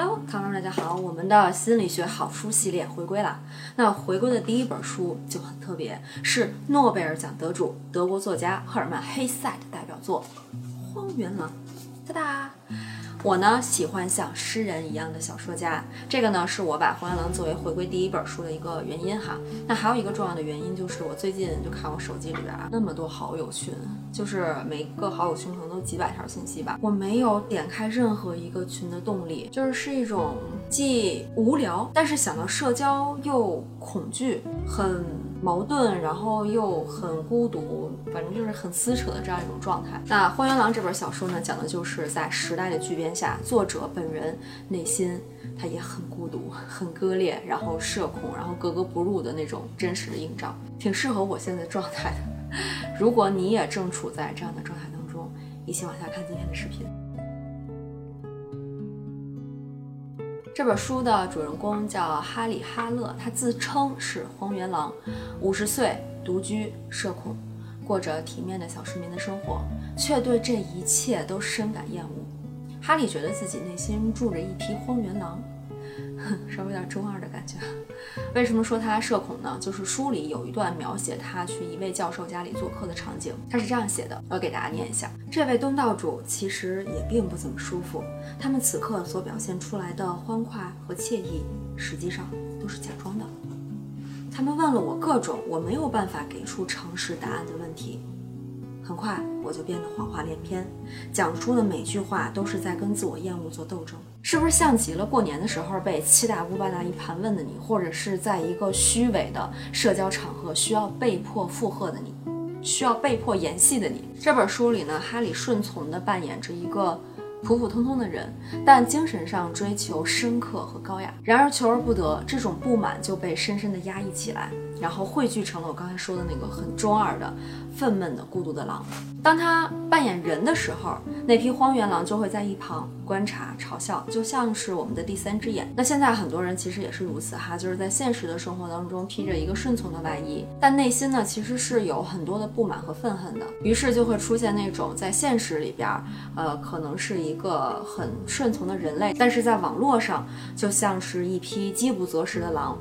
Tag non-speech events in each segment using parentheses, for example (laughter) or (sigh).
Hello，朋友们，大家好！我们的心理学好书系列回归了。那回归的第一本书就很特别，是诺贝尔奖得主、德国作家赫尔曼·黑塞的代表作《荒原狼》。哒哒！我呢喜欢像诗人一样的小说家，这个呢是我把《荒原狼》作为回归第一本书的一个原因哈。那还有一个重要的原因就是我最近就看我手机里边啊那么多好友群，就是每个好友群可能都几百条信息吧，我没有点开任何一个群的动力，就是是一种既无聊，但是想到社交又恐惧，很。矛盾，然后又很孤独，反正就是很撕扯的这样一种状态。那《荒原狼》这本小说呢，讲的就是在时代的巨变下，作者本人内心他也很孤独、很割裂，然后社恐，然后格格不入的那种真实的映照，挺适合我现在的状态的。(laughs) 如果你也正处在这样的状态当中，一起往下看今天的视频。这本书的主人公叫哈里·哈勒，他自称是荒原狼，五十岁，独居，社恐，过着体面的小市民的生活，却对这一切都深感厌恶。哈里觉得自己内心住着一匹荒原狼。哼 (laughs) 稍微有点中二的感觉。为什么说他社恐呢？就是书里有一段描写他去一位教授家里做客的场景，他是这样写的，我给大家念一下。这位东道主其实也并不怎么舒服，他们此刻所表现出来的欢快和惬意，实际上都是假装的。他们问了我各种我没有办法给出诚实答案的问题。很快我就变得谎话连篇，讲出的每句话都是在跟自我厌恶做斗争，是不是像极了过年的时候被七大姑八大姨盘问的你，或者是在一个虚伪的社交场合需要被迫附和的你，需要被迫演戏的你？这本书里呢，哈里顺从地扮演着一个普普通通的人，但精神上追求深刻和高雅。然而求而不得，这种不满就被深深地压抑起来。然后汇聚成了我刚才说的那个很中二的、愤懑的、孤独的狼。当他扮演人的时候，那批荒原狼就会在一旁观察、嘲笑，就像是我们的第三只眼。那现在很多人其实也是如此哈，就是在现实的生活当中披着一个顺从的外衣，但内心呢其实是有很多的不满和愤恨的。于是就会出现那种在现实里边，呃，可能是一个很顺从的人类，但是在网络上就像是一匹饥不择食的狼。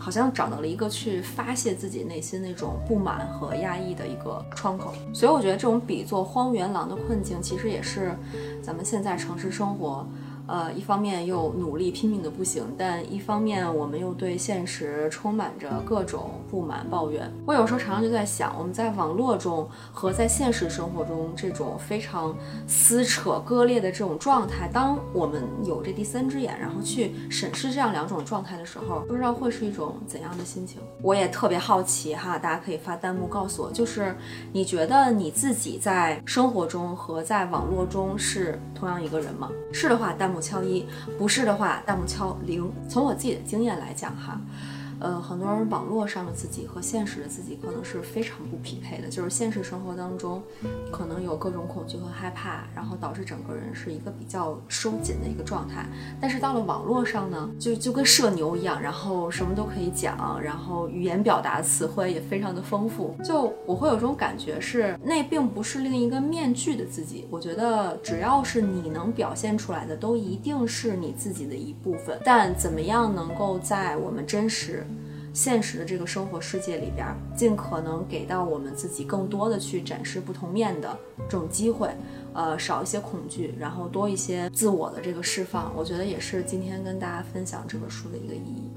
好像找到了一个去发泄自己内心那种不满和压抑的一个窗口，所以我觉得这种比作荒原狼的困境，其实也是咱们现在城市生活。呃，一方面又努力拼命的不行，但一方面我们又对现实充满着各种不满抱怨。我有时候常常就在想，我们在网络中和在现实生活中这种非常撕扯割裂的这种状态，当我们有这第三只眼，然后去审视这样两种状态的时候，不知道会是一种怎样的心情。我也特别好奇哈，大家可以发弹幕告诉我，就是你觉得你自己在生活中和在网络中是同样一个人吗？是的话，弹幕。敲一，不是的话，弹幕敲零。从我自己的经验来讲，哈。呃，很多人网络上的自己和现实的自己可能是非常不匹配的。就是现实生活当中，可能有各种恐惧和害怕，然后导致整个人是一个比较收紧的一个状态。但是到了网络上呢，就就跟社牛一样，然后什么都可以讲，然后语言表达词汇也非常的丰富。就我会有种感觉是，那并不是另一个面具的自己。我觉得只要是你能表现出来的，都一定是你自己的一部分。但怎么样能够在我们真实。现实的这个生活世界里边，尽可能给到我们自己更多的去展示不同面的这种机会，呃，少一些恐惧，然后多一些自我的这个释放，我觉得也是今天跟大家分享这本书的一个意义。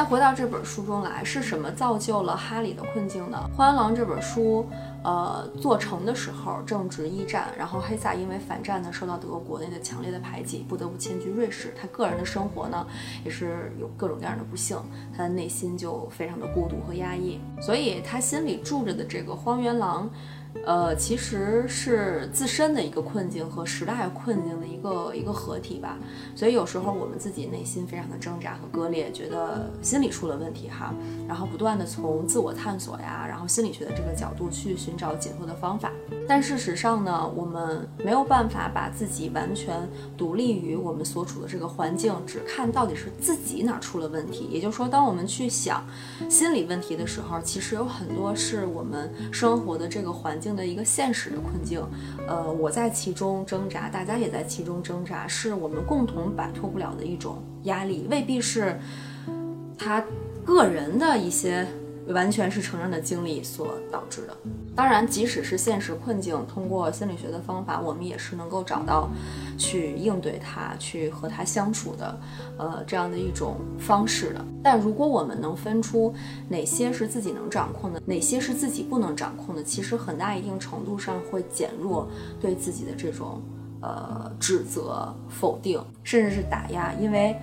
那回到这本书中来，是什么造就了哈里的困境呢？《荒原狼》这本书。呃，做成的时候正值一战，然后黑萨因为反战呢，受到德国国内的强烈的排挤，不得不迁居瑞士。他个人的生活呢，也是有各种各样的不幸，他的内心就非常的孤独和压抑，所以他心里住着的这个荒原狼。呃，其实是自身的一个困境和时代困境的一个一个合体吧。所以有时候我们自己内心非常的挣扎和割裂，觉得心理出了问题哈，然后不断的从自我探索呀，然后心理学的这个角度去寻找解脱的方法。但事实上呢，我们没有办法把自己完全独立于我们所处的这个环境，只看到底是自己哪出了问题。也就是说，当我们去想心理问题的时候，其实有很多是我们生活的这个环境的一个现实的困境。呃，我在其中挣扎，大家也在其中挣扎，是我们共同摆脱不了的一种压力，未必是他个人的一些。完全是成人的经历所导致的。当然，即使是现实困境，通过心理学的方法，我们也是能够找到去应对它、去和它相处的，呃，这样的一种方式的。但如果我们能分出哪些是自己能掌控的，哪些是自己不能掌控的，其实很大一定程度上会减弱对自己的这种呃指责、否定，甚至是打压，因为。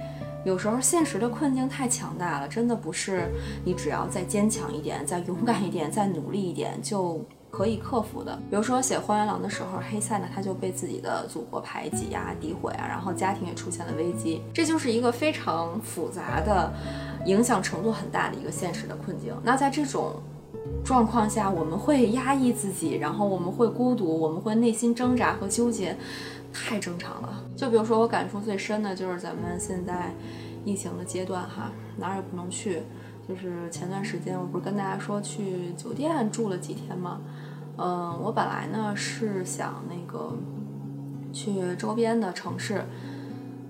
有时候现实的困境太强大了，真的不是你只要再坚强一点、再勇敢一点、再努力一点就可以克服的。比如说写《荒原狼》的时候，黑塞呢他就被自己的祖国排挤呀、诋毁啊，然后家庭也出现了危机，这就是一个非常复杂的、影响程度很大的一个现实的困境。那在这种状况下，我们会压抑自己，然后我们会孤独，我们会内心挣扎和纠结。太正常了。就比如说，我感触最深的就是咱们现在疫情的阶段哈，哪儿也不能去。就是前段时间，我不是跟大家说去酒店住了几天吗？嗯，我本来呢是想那个去周边的城市，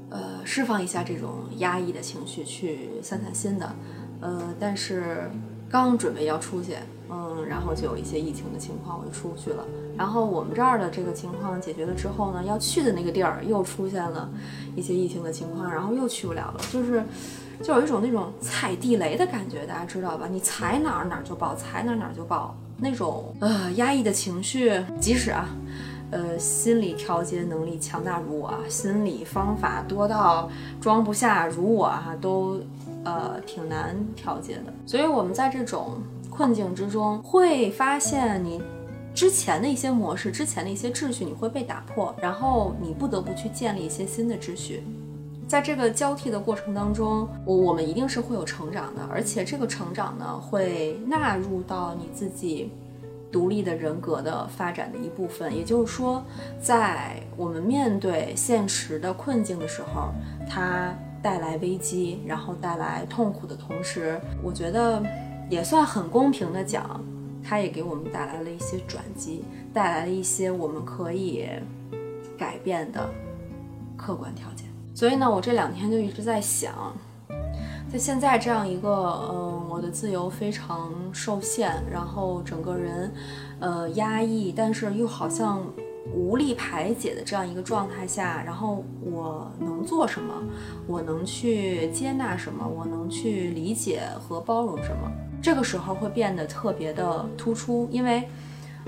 呃，释放一下这种压抑的情绪，去散散心的。呃，但是刚准备要出去。嗯，然后就有一些疫情的情况，我就出不去了。然后我们这儿的这个情况解决了之后呢，要去的那个地儿又出现了一些疫情的情况，然后又去不了了。就是，就有一种那种踩地雷的感觉，大家知道吧？你踩哪儿哪儿就爆，踩哪儿哪儿就爆，那种呃压抑的情绪，即使啊，呃心理调节能力强大如我，心理方法多到装不下如我哈，都呃挺难调节的。所以我们在这种。困境之中，会发现你之前的一些模式、之前的一些秩序，你会被打破，然后你不得不去建立一些新的秩序。在这个交替的过程当中，我我们一定是会有成长的，而且这个成长呢，会纳入到你自己独立的人格的发展的一部分。也就是说，在我们面对现实的困境的时候，它带来危机，然后带来痛苦的同时，我觉得。也算很公平的讲，它也给我们带来了一些转机，带来了一些我们可以改变的客观条件。所以呢，我这两天就一直在想，在现在这样一个，嗯，我的自由非常受限，然后整个人，呃，压抑，但是又好像无力排解的这样一个状态下，然后我能做什么？我能去接纳什么？我能去理解和包容什么？这个时候会变得特别的突出，因为，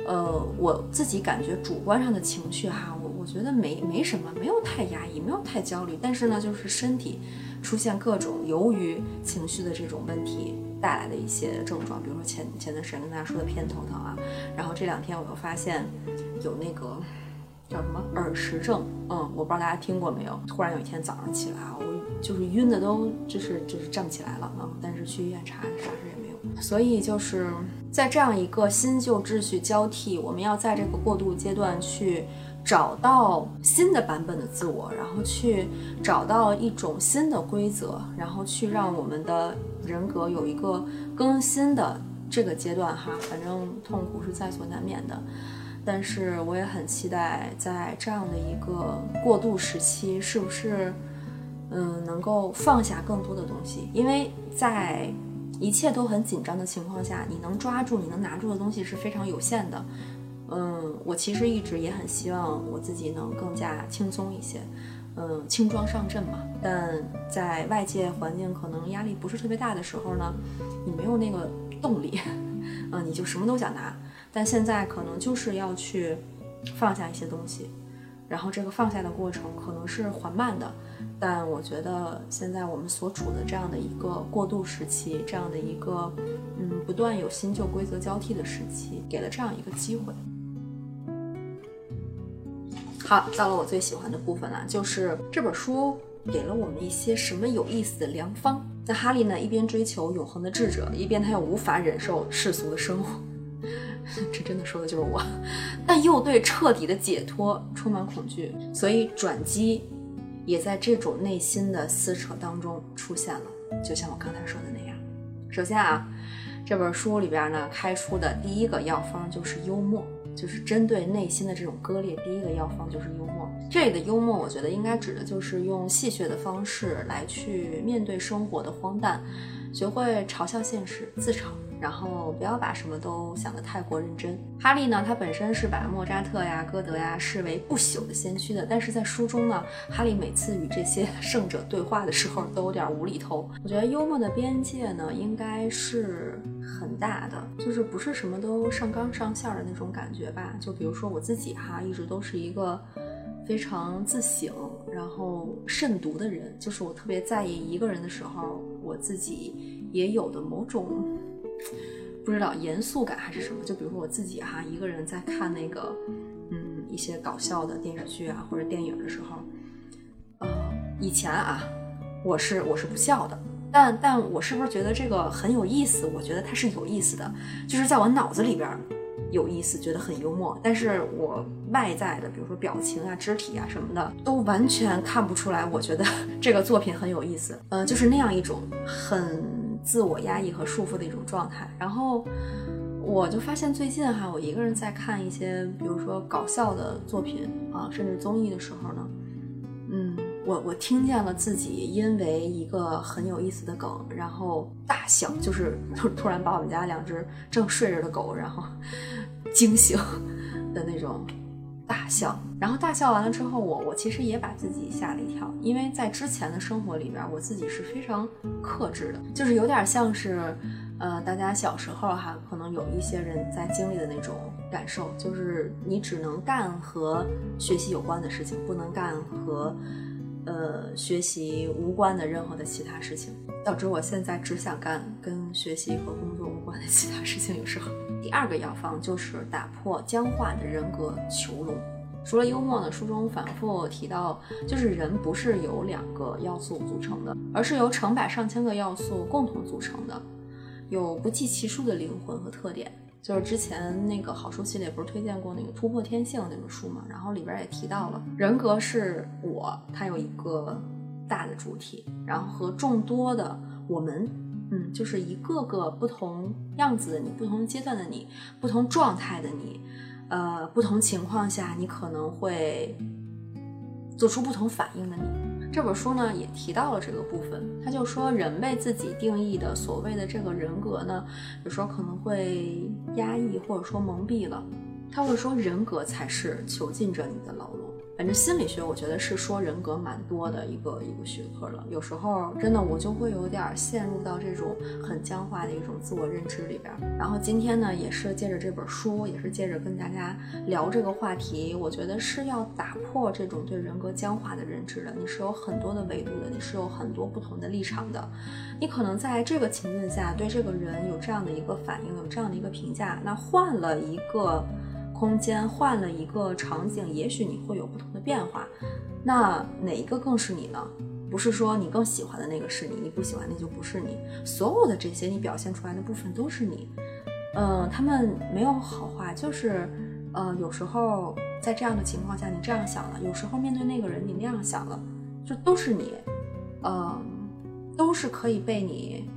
呃，我自己感觉主观上的情绪哈，我我觉得没没什么，没有太压抑，没有太焦虑，但是呢，就是身体出现各种由于情绪的这种问题带来的一些症状，比如说前前段时间跟大家说的偏头疼啊，然后这两天我又发现有那个叫什么耳石症，嗯，我不知道大家听过没有，突然有一天早上起来啊，我就是晕的都就是就是站不起来了啊，但是去医院查啥事也没有。所以就是在这样一个新旧秩序交替，我们要在这个过渡阶段去找到新的版本的自我，然后去找到一种新的规则，然后去让我们的人格有一个更新的这个阶段哈。反正痛苦是在所难免的，但是我也很期待在这样的一个过渡时期，是不是嗯能够放下更多的东西，因为在。一切都很紧张的情况下，你能抓住、你能拿住的东西是非常有限的。嗯，我其实一直也很希望我自己能更加轻松一些，嗯，轻装上阵嘛。但在外界环境可能压力不是特别大的时候呢，你没有那个动力，(laughs) 嗯，你就什么都想拿。但现在可能就是要去放下一些东西，然后这个放下的过程可能是缓慢的。但我觉得现在我们所处的这样的一个过渡时期，这样的一个嗯不断有新旧规则交替的时期，给了这样一个机会。好，到了我最喜欢的部分了，就是这本书给了我们一些什么有意思的良方。那哈利呢，一边追求永恒的智者，一边他又无法忍受世俗的生活。这真的说的就是我，(laughs) 但又对彻底的解脱充满恐惧，所以转机也在这种内心的撕扯当中出现了。就像我刚才说的那样，首先啊，这本书里边呢开出的第一个药方就是幽默，就是针对内心的这种割裂，第一个药方就是幽默。这里的幽默，我觉得应该指的就是用戏谑的方式来去面对生活的荒诞，学会嘲笑现实，自嘲。然后不要把什么都想得太过认真。哈利呢，他本身是把莫扎特呀、歌德呀视为不朽的先驱的，但是在书中呢，哈利每次与这些 (laughs) 圣者对话的时候都有点无厘头。我觉得幽默的边界呢，应该是很大的，就是不是什么都上纲上线的那种感觉吧。就比如说我自己哈，一直都是一个非常自省，然后慎独的人，就是我特别在意一个人的时候，我自己也有的某种。不知道严肃感还是什么，就比如说我自己哈，一个人在看那个，嗯，一些搞笑的电视剧啊或者电影的时候，呃，以前啊，我是我是不笑的，但但我是不是觉得这个很有意思？我觉得它是有意思的，就是在我脑子里边有意思，觉得很幽默，但是我外在的，比如说表情啊、肢体啊什么的，都完全看不出来。我觉得 (laughs) 这个作品很有意思，呃，就是那样一种很。自我压抑和束缚的一种状态，然后我就发现最近哈，我一个人在看一些，比如说搞笑的作品啊，甚至综艺的时候呢，嗯，我我听见了自己因为一个很有意思的梗，然后大笑，就是突突然把我们家两只正睡着的狗，然后 (laughs) 惊醒的那种。大笑，然后大笑完了之后，我我其实也把自己吓了一跳，因为在之前的生活里边，我自己是非常克制的，就是有点像是，呃，大家小时候哈，可能有一些人在经历的那种感受，就是你只能干和学习有关的事情，不能干和，呃，学习无关的任何的其他事情，导致我现在只想干跟学习和工作无关的其他事情，有时候。第二个药方就是打破僵化的人格囚笼。除了幽默呢，书中反复提到，就是人不是由两个要素组成的，而是由成百上千个要素共同组成的，有不计其数的灵魂和特点。就是之前那个好书系列不是推荐过那个《突破天性》那本书嘛，然后里边也提到了，人格是我，它有一个大的主体，然后和众多的我们。嗯，就是一个个不同样子的你，不同阶段的你，不同状态的你，呃，不同情况下你可能会做出不同反应的你。这本书呢也提到了这个部分，他就说人为自己定义的所谓的这个人格呢，有时候可能会压抑或者说蒙蔽了，他会说人格才是囚禁着你的牢笼。反正心理学，我觉得是说人格蛮多的一个一个学科了。有时候真的我就会有点陷入到这种僵化的一种自我认知里边。然后今天呢，也是借着这本书，也是借着跟大家聊这个话题，我觉得是要打破这种对人格僵化的认知的。你是有很多的维度的，你是有很多不同的立场的。你可能在这个情境下对这个人有这样的一个反应，有这样的一个评价。那换了一个。空间换了一个场景，也许你会有不同的变化。那哪一个更是你呢？不是说你更喜欢的那个是你，你不喜欢那就不是你。所有的这些你表现出来的部分都是你。嗯，他们没有好坏，就是，呃，有时候在这样的情况下你这样想了，有时候面对那个人你那样想了，就都是你，嗯，都是可以被你。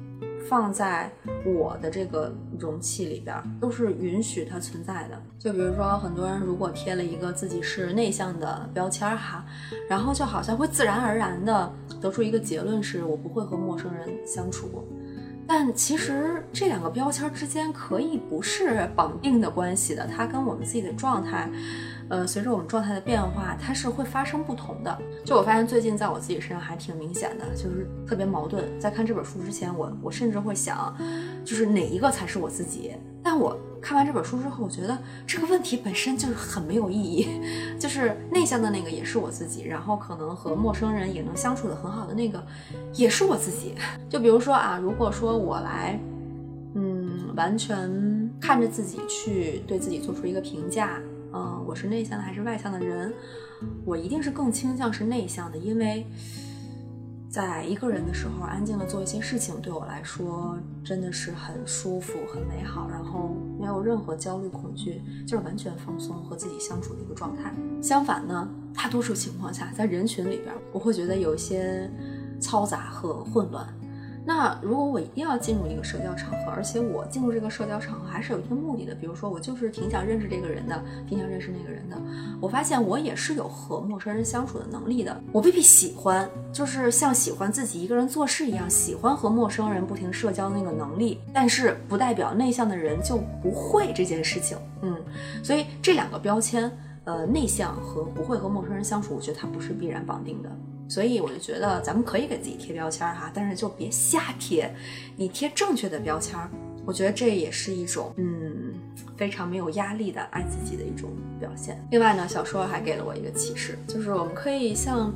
放在我的这个容器里边，都是允许它存在的。就比如说，很多人如果贴了一个自己是内向的标签哈，然后就好像会自然而然的得出一个结论，是我不会和陌生人相处。但其实这两个标签之间可以不是绑定的关系的，它跟我们自己的状态。呃，随着我们状态的变化，它是会发生不同的。就我发现最近在我自己身上还挺明显的，就是特别矛盾。在看这本书之前，我我甚至会想，就是哪一个才是我自己？但我看完这本书之后，我觉得这个问题本身就是很没有意义。(laughs) 就是内向的那个也是我自己，然后可能和陌生人也能相处的很好的那个也是我自己。(laughs) 就比如说啊，如果说我来，嗯，完全看着自己去对自己做出一个评价。嗯，我是内向的还是外向的人？我一定是更倾向是内向的，因为在一个人的时候，安静的做一些事情，对我来说真的是很舒服、很美好，然后没有任何焦虑、恐惧，就是完全放松和自己相处的一个状态。相反呢，大多数情况下，在人群里边，我会觉得有一些嘈杂和混乱。那如果我一定要进入一个社交场合，而且我进入这个社交场合还是有一定目的的，比如说我就是挺想认识这个人的，挺想认识那个人的，我发现我也是有和陌生人相处的能力的。我未必喜欢，就是像喜欢自己一个人做事一样，喜欢和陌生人不停社交那个能力，但是不代表内向的人就不会这件事情。嗯，所以这两个标签，呃，内向和不会和陌生人相处，我觉得它不是必然绑定的。所以我就觉得咱们可以给自己贴标签哈，但是就别瞎贴。你贴正确的标签，我觉得这也是一种嗯非常没有压力的爱自己的一种表现。另外呢，小说还给了我一个启示，就是我们可以像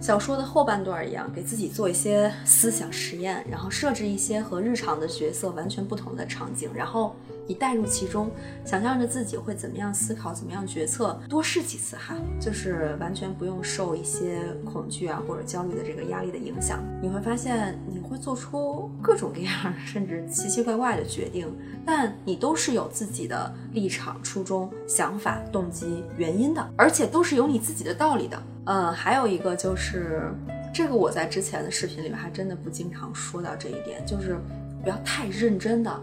小说的后半段一样，给自己做一些思想实验，然后设置一些和日常的角色完全不同的场景，然后。你带入其中，想象着自己会怎么样思考，怎么样决策，多试几次哈，就是完全不用受一些恐惧啊或者焦虑的这个压力的影响。你会发现你会做出各种各样甚至奇奇怪怪的决定，但你都是有自己的立场、初衷、想法、动机、原因的，而且都是有你自己的道理的。嗯，还有一个就是这个我在之前的视频里面还真的不经常说到这一点，就是不要太认真的。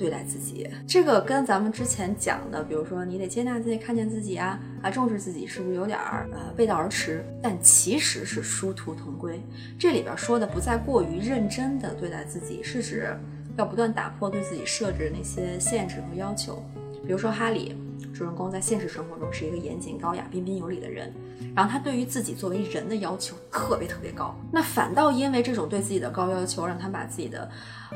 对待自己，这个跟咱们之前讲的，比如说你得接纳自己、看见自己啊，啊重视自己，是不是有点儿呃背道而驰？但其实是殊途同归。这里边说的不再过于认真的对待自己，是指要不断打破对自己设置的那些限制和要求。比如说哈里。主人公在现实生活中是一个严谨、高雅、彬彬有礼的人，然后他对于自己作为人的要求特别特别高。那反倒因为这种对自己的高要求，让他把自己的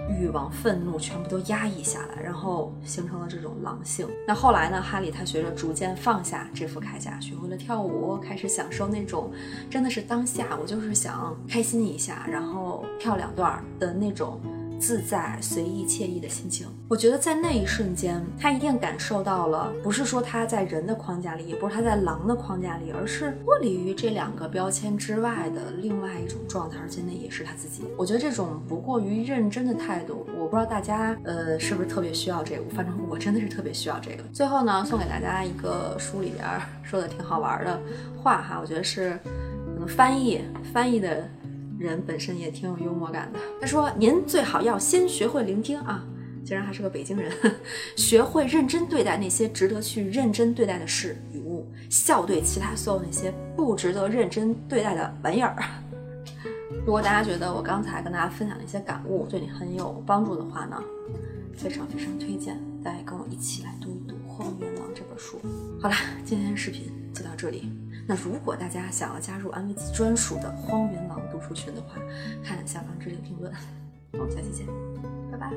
欲望、愤怒全部都压抑下来，然后形成了这种狼性。那后来呢？哈利他学着逐渐放下这副铠甲，学会了跳舞，开始享受那种真的是当下，我就是想开心一下，然后跳两段的那种。自在、随意、惬意的心情，我觉得在那一瞬间，他一定感受到了，不是说他在人的框架里，也不是他在狼的框架里，而是脱离于这两个标签之外的另外一种状态，而且那也是他自己。我觉得这种不过于认真的态度，我不知道大家呃是不是特别需要这个，反正我真的是特别需要这个。最后呢，送给大家一个书里边说的挺好玩的话哈，我觉得是可能翻译翻译的。人本身也挺有幽默感的。他说：“您最好要先学会聆听啊，竟然还是个北京人，(laughs) 学会认真对待那些值得去认真对待的事与物，笑对其他所有那些不值得认真对待的玩意儿。”如果大家觉得我刚才跟大家分享的一些感悟对你很有帮助的话呢，非常非常推荐大家跟我一起来读一读《荒原狼》这本书。好了，今天的视频就到这里。那如果大家想要加入安慰剂专属的荒原狼读书群的话，看下方置顶评论。我们下期见，拜拜。